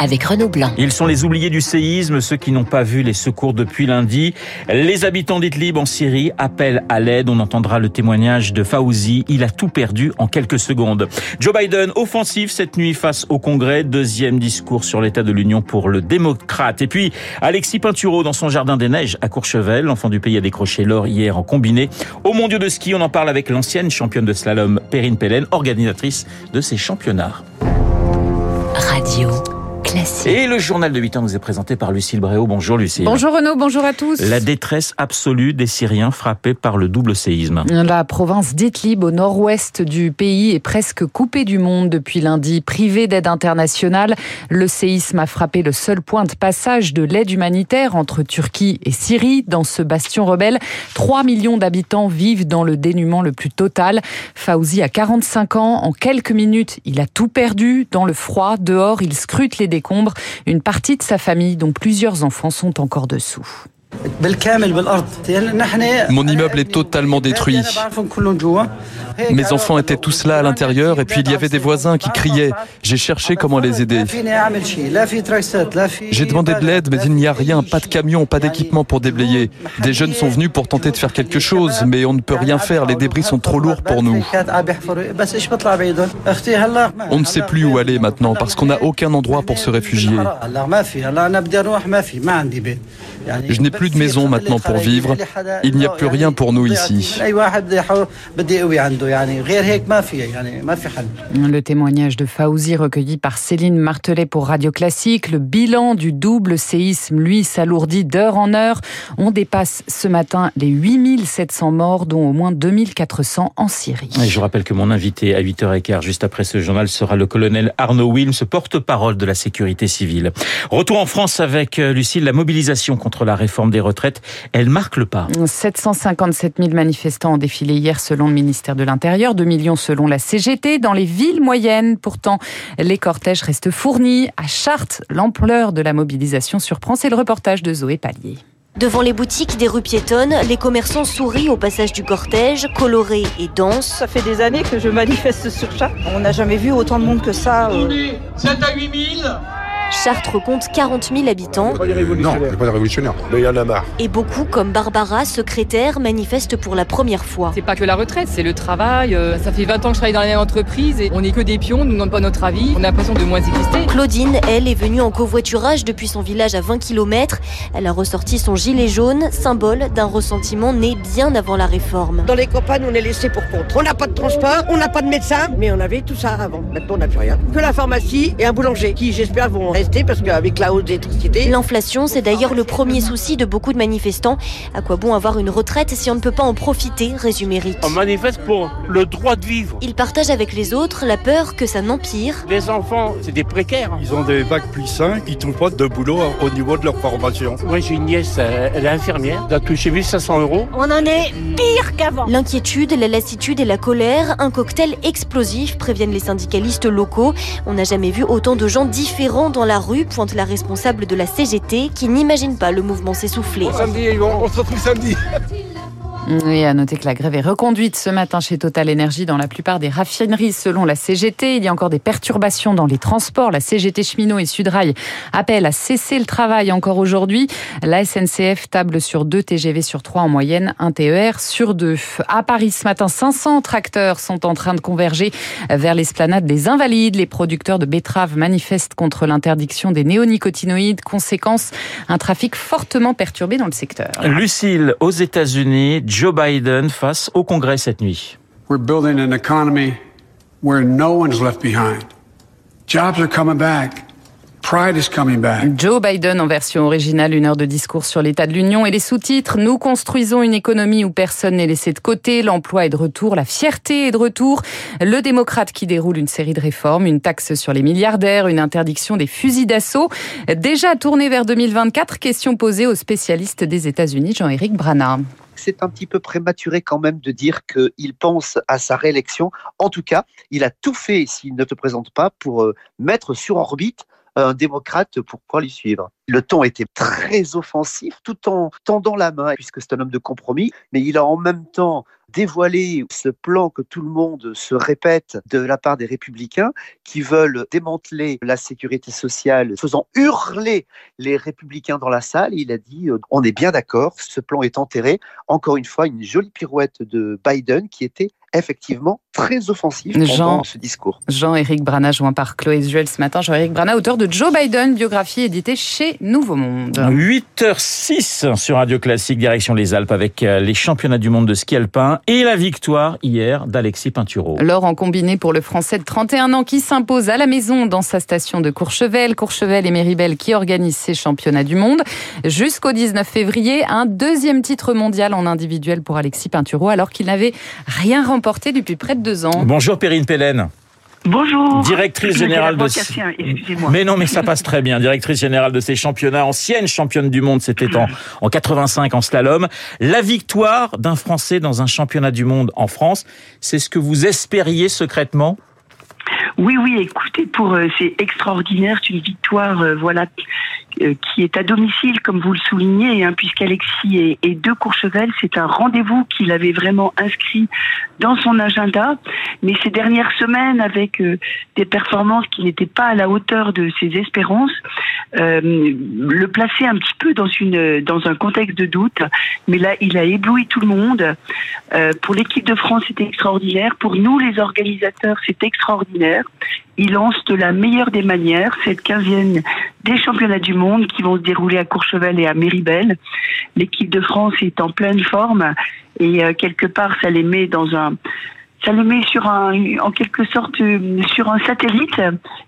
avec Renaud Blanc. Ils sont les oubliés du séisme, ceux qui n'ont pas vu les secours depuis lundi. Les habitants d'Idlib en Syrie appellent à l'aide. On entendra le témoignage de Fauzi. Il a tout perdu en quelques secondes. Joe Biden, offensif cette nuit face au Congrès. Deuxième discours sur l'état de l'Union pour le démocrate. Et puis, Alexis Pinturo dans son jardin des neiges à Courchevel. L'enfant du pays a décroché l'or hier en combiné. Au mondiaux de ski, on en parle avec l'ancienne championne de slalom Perrine Pellen, organisatrice de ces championnats. Radio. Et le journal de 8 ans nous est présenté par Lucille Bréau. Bonjour Lucille. Bonjour Renaud, bonjour à tous. La détresse absolue des Syriens frappés par le double séisme. La province d'Idlib au nord-ouest du pays est presque coupée du monde depuis lundi. Privée d'aide internationale, le séisme a frappé le seul point de passage de l'aide humanitaire entre Turquie et Syrie. Dans ce bastion rebelle, 3 millions d'habitants vivent dans le dénuement le plus total. Fauzi a 45 ans. En quelques minutes, il a tout perdu. Dans le froid, dehors, il scrute les décombres. Une partie de sa famille, dont plusieurs enfants, sont encore dessous. Mon immeuble est totalement détruit. Mes enfants étaient tous là à l'intérieur et puis il y avait des voisins qui criaient. J'ai cherché comment les aider. J'ai demandé de l'aide mais il n'y a rien, pas de camion, pas d'équipement pour déblayer. Des jeunes sont venus pour tenter de faire quelque chose mais on ne peut rien faire, les débris sont trop lourds pour nous. On ne sait plus où aller maintenant parce qu'on n'a aucun endroit pour se réfugier. Je n'ai plus de maison maintenant pour vivre. Il n'y a plus rien pour nous ici. Le témoignage de Fauzi recueilli par Céline Martelet pour Radio Classique. Le bilan du double séisme, lui, s'alourdit d'heure en heure. On dépasse ce matin les 8700 morts, dont au moins 2400 en Syrie. Et je rappelle que mon invité à 8h15, juste après ce journal, sera le colonel Arnaud Wilms, porte-parole de la sécurité civile. Retour en France avec euh, Lucille, la mobilisation contre la réforme des retraites, elle marque le pas. 757 000 manifestants ont défilé hier selon le ministère de l'Intérieur, 2 millions selon la CGT. Dans les villes moyennes, pourtant, les cortèges restent fournis. À Chartres, l'ampleur de la mobilisation surprend. C'est le reportage de Zoé Pallier. Devant les boutiques des rues piétonnes, les commerçants sourient au passage du cortège, colorés et denses. Ça fait des années que je manifeste sur Chartres. On n'a jamais vu autant de monde que ça. Euh... On est 7 à 8 000 Chartres compte 40 000 habitants. Non, il n'est pas révolutionnaire, mais il y en a marre. Et beaucoup, comme Barbara, secrétaire, manifestent pour la première fois. C'est pas que la retraite, c'est le travail. Ça fait 20 ans que je travaille dans la même entreprise et on n'est que des pions, on ne demande pas notre avis. On a l'impression de moins exister. Claudine, elle, est venue en covoiturage depuis son village à 20 km. Elle a ressorti son gilet jaune, symbole d'un ressentiment né bien avant la réforme. Dans les campagnes, on est laissé pour compte. On n'a pas de transport, on n'a pas de médecin, mais on avait tout ça avant. Maintenant, on n'a plus rien. Que la pharmacie et un boulanger qui, j'espère, vont parce qu'avec la hausse d'électricité. L'inflation, c'est d'ailleurs le premier souci de beaucoup de manifestants. À quoi bon avoir une retraite si on ne peut pas en profiter, résume Eric. On manifeste pour le droit de vivre. Il partage avec les autres la peur que ça n'empire. Les enfants, c'est des précaires. Ils ont des bacs plus 5, ils trouvent pas de boulot au niveau de leur formation. Moi, j'ai une nièce, elle est infirmière, elle a touché 1500 euros. On en est pire qu'avant. L'inquiétude, la lassitude et la colère, un cocktail explosif, préviennent les syndicalistes locaux. On n'a jamais vu autant de gens différents dans la rue pointe la responsable de la CGT qui n'imagine pas le mouvement s'essouffler. Samedi, on se retrouve samedi. Et à noter que la grève est reconduite ce matin chez Total Energy dans la plupart des raffineries selon la CGT. Il y a encore des perturbations dans les transports. La CGT Cheminot et Sudrail appellent à cesser le travail encore aujourd'hui. La SNCF table sur deux TGV sur trois en moyenne, un TER sur deux. À Paris ce matin, 500 tracteurs sont en train de converger vers l'esplanade des Invalides. Les producteurs de betteraves manifestent contre l'interdiction des néonicotinoïdes. Conséquence, un trafic fortement perturbé dans le secteur. Lucille, aux États-Unis, Joe Biden face au Congrès cette nuit. We're building an economy where no one's left behind. Jobs are coming back. Pride is coming back. Joe Biden en version originale, une heure de discours sur l'état de l'Union et les sous-titres. Nous construisons une économie où personne n'est laissé de côté. L'emploi est de retour, la fierté est de retour. Le démocrate qui déroule une série de réformes, une taxe sur les milliardaires, une interdiction des fusils d'assaut. Déjà tourné vers 2024, question posée aux spécialistes des États-Unis, Jean-Éric Brana. C'est un petit peu prématuré quand même de dire qu'il pense à sa réélection. En tout cas, il a tout fait, s'il ne te présente pas, pour euh, mettre sur orbite un démocrate pour pouvoir lui suivre. Le ton était très offensif tout en tendant la main, puisque c'est un homme de compromis, mais il a en même temps dévoilé ce plan que tout le monde se répète de la part des républicains qui veulent démanteler la sécurité sociale, faisant hurler les républicains dans la salle. Il a dit, euh, on est bien d'accord, ce plan est enterré. Encore une fois, une jolie pirouette de Biden qui était effectivement très offensif pendant ce discours. Jean-Éric Brana, joint par Chloé Zuel ce matin. Jean-Éric Brana, auteur de Joe Biden, biographie éditée chez Nouveau Monde. 8h06 sur Radio Classique, direction les Alpes avec euh, les championnats du monde de ski alpin et la victoire hier d'Alexis Pinturo. L'or en combiné pour le Français de 31 ans qui s'impose à la maison dans sa station de Courchevel. Courchevel et Méribel qui organisent ces championnats du monde. Jusqu'au 19 février, un deuxième titre mondial en individuel pour Alexis Pinturo alors qu'il n'avait rien remporté depuis près de deux ans. Bonjour Perrine Pellen. Bonjour. Directrice générale de. Mais non, mais ça passe très bien. Directrice générale de ces championnats, ancienne championne du monde, c'était en, en 85 en slalom. La victoire d'un Français dans un championnat du monde en France, c'est ce que vous espériez secrètement? Oui, oui, écoutez, pour euh, c'est extraordinaire, c'est une victoire, euh, voilà, qui est à domicile, comme vous le soulignez, hein, puisqu'Alexis est, de Courchevel, c'est un rendez-vous qu'il avait vraiment inscrit dans son agenda. Mais ces dernières semaines, avec des performances qui n'étaient pas à la hauteur de ses espérances, le plaçaient un petit peu dans un contexte de doute. Mais là, il a ébloui tout le monde. pour l'équipe de France, c'était extraordinaire. Pour nous, les organisateurs, c'est extraordinaire il lance de la meilleure des manières cette quinzième des championnats du monde qui vont se dérouler à Courchevel et à Méribel. L'équipe de France est en pleine forme et euh, quelque part ça les met dans un ça le met sur un, en quelque sorte, euh, sur un satellite.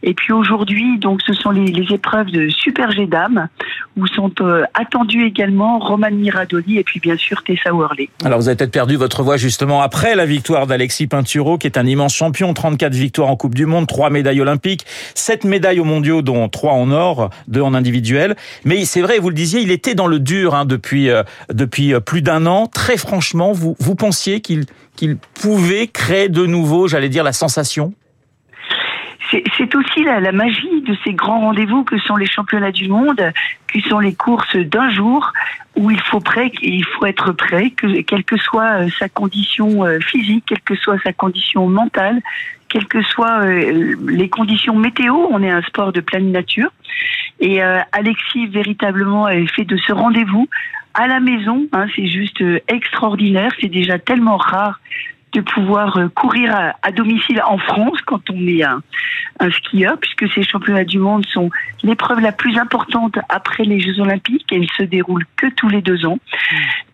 Et puis aujourd'hui, donc, ce sont les, les épreuves de Super G dames où sont euh, attendus également Roman Miradoli et puis bien sûr Tessa Worley. Alors vous avez peut-être perdu votre voix justement après la victoire d'Alexis Pinturo, qui est un immense champion, 34 victoires en Coupe du Monde, 3 médailles olympiques, 7 médailles aux mondiaux, dont 3 en or, 2 en individuel. Mais c'est vrai, vous le disiez, il était dans le dur hein, depuis, euh, depuis plus d'un an. Très franchement, vous, vous pensiez qu'il qu'il pouvait créer de nouveau, j'allais dire, la sensation? C'est aussi la, magie de ces grands rendez-vous que sont les championnats du monde, qui sont les courses d'un jour où il faut prêt, il être prêt, que, quelle que soit euh, sa condition euh, physique, quelle que soit sa condition mentale, quelles que soient euh, les conditions météo. On est un sport de pleine nature. Et Alexis véritablement avait fait de ce rendez-vous à la maison. Hein, c'est juste extraordinaire. C'est déjà tellement rare de pouvoir euh, courir à, domicile en France quand on est un, un, skieur, puisque ces championnats du monde sont l'épreuve la plus importante après les Jeux Olympiques et ils se déroulent que tous les deux ans.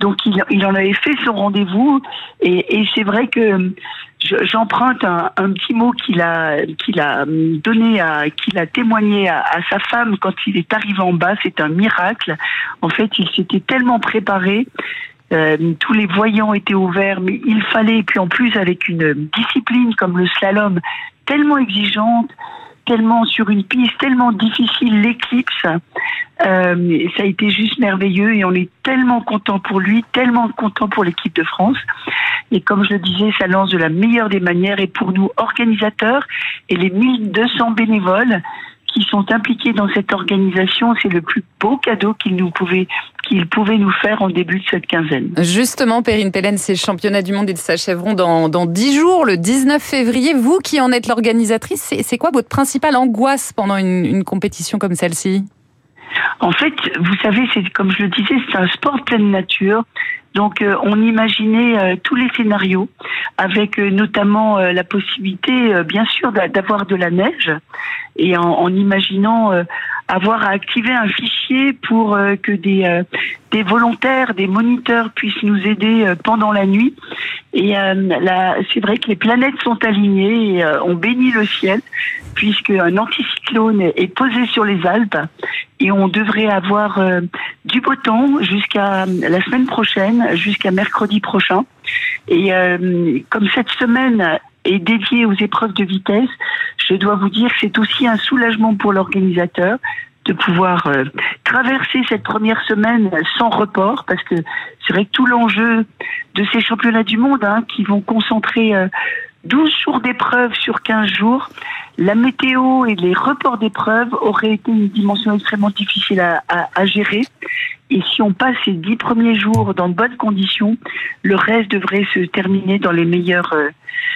Donc il, il en avait fait son rendez-vous et, et c'est vrai que j'emprunte un, un, petit mot qu'il a qu'il a donné à qu'il a témoigné à, à, sa femme quand il est arrivé en bas. C'est un miracle. En fait, il s'était tellement préparé euh, tous les voyants étaient ouverts, mais il fallait, et puis en plus avec une discipline comme le slalom tellement exigeante, tellement sur une piste tellement difficile, l'éclipse, euh, ça a été juste merveilleux et on est tellement content pour lui, tellement content pour l'équipe de France. Et comme je le disais, ça lance de la meilleure des manières et pour nous organisateurs et les 1200 bénévoles, qui sont impliqués dans cette organisation, c'est le plus beau cadeau qu'ils nous pouvaient qu'ils pouvaient nous faire en début de cette quinzaine. Justement, Perrine Pellen, ces championnats du monde, ils s'achèveront dans, dans 10 jours, le 19 février. Vous qui en êtes l'organisatrice, c'est quoi votre principale angoisse pendant une, une compétition comme celle-ci? En fait, vous savez, c'est comme je le disais, c'est un sport pleine nature. Donc euh, on imaginait euh, tous les scénarios, avec euh, notamment la possibilité, bien sûr, d'avoir de la neige, et en, en imaginant avoir à activer un fichier pour que des, des volontaires, des moniteurs puissent nous aider pendant la nuit. Et c'est vrai que les planètes sont alignées et on bénit le ciel puisque un anticyclone est posé sur les Alpes et on devrait avoir du beau temps jusqu'à la semaine prochaine jusqu'à mercredi prochain. Et euh, comme cette semaine est dédiée aux épreuves de vitesse, je dois vous dire que c'est aussi un soulagement pour l'organisateur de pouvoir euh, traverser cette première semaine sans report, parce que c'est vrai que tout l'enjeu de ces championnats du monde, hein, qui vont concentrer 12 jours d'épreuves sur 15 jours, la météo et les reports d'épreuves auraient été une dimension extrêmement difficile à, à, à gérer. Et si on passe ces dix premiers jours dans de bonnes conditions, le reste devrait se terminer dans les meilleurs, euh,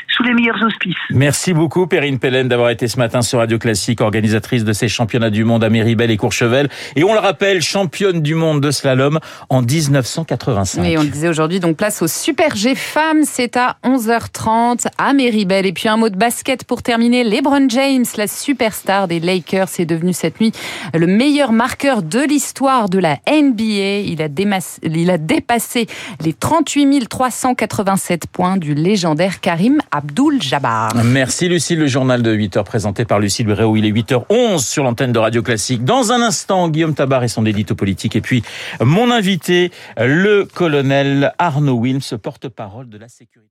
sous les meilleurs auspices. Merci beaucoup, Perrine Pellen, d'avoir été ce matin sur Radio Classique, organisatrice de ces championnats du monde à Méribel et Courchevel. Et on le rappelle, championne du monde de slalom en 1985. Et on le disait aujourd'hui, donc place au Super G Femmes. C'est à 11h30 à Méribel. Et puis un mot de basket pour terminer. LeBron James, la superstar des Lakers, est devenu cette nuit le meilleur marqueur de l'histoire de la NBA. Il a, dépassé les 38 387 points du légendaire Karim Abdul-Jabbar. Merci Lucille, le journal de 8h présenté par Lucille Bréau. Il est 8h11 sur l'antenne de Radio Classique. Dans un instant, Guillaume Tabar et son édito politique. Et puis, mon invité, le colonel Arnaud Wilms, porte-parole de la sécurité.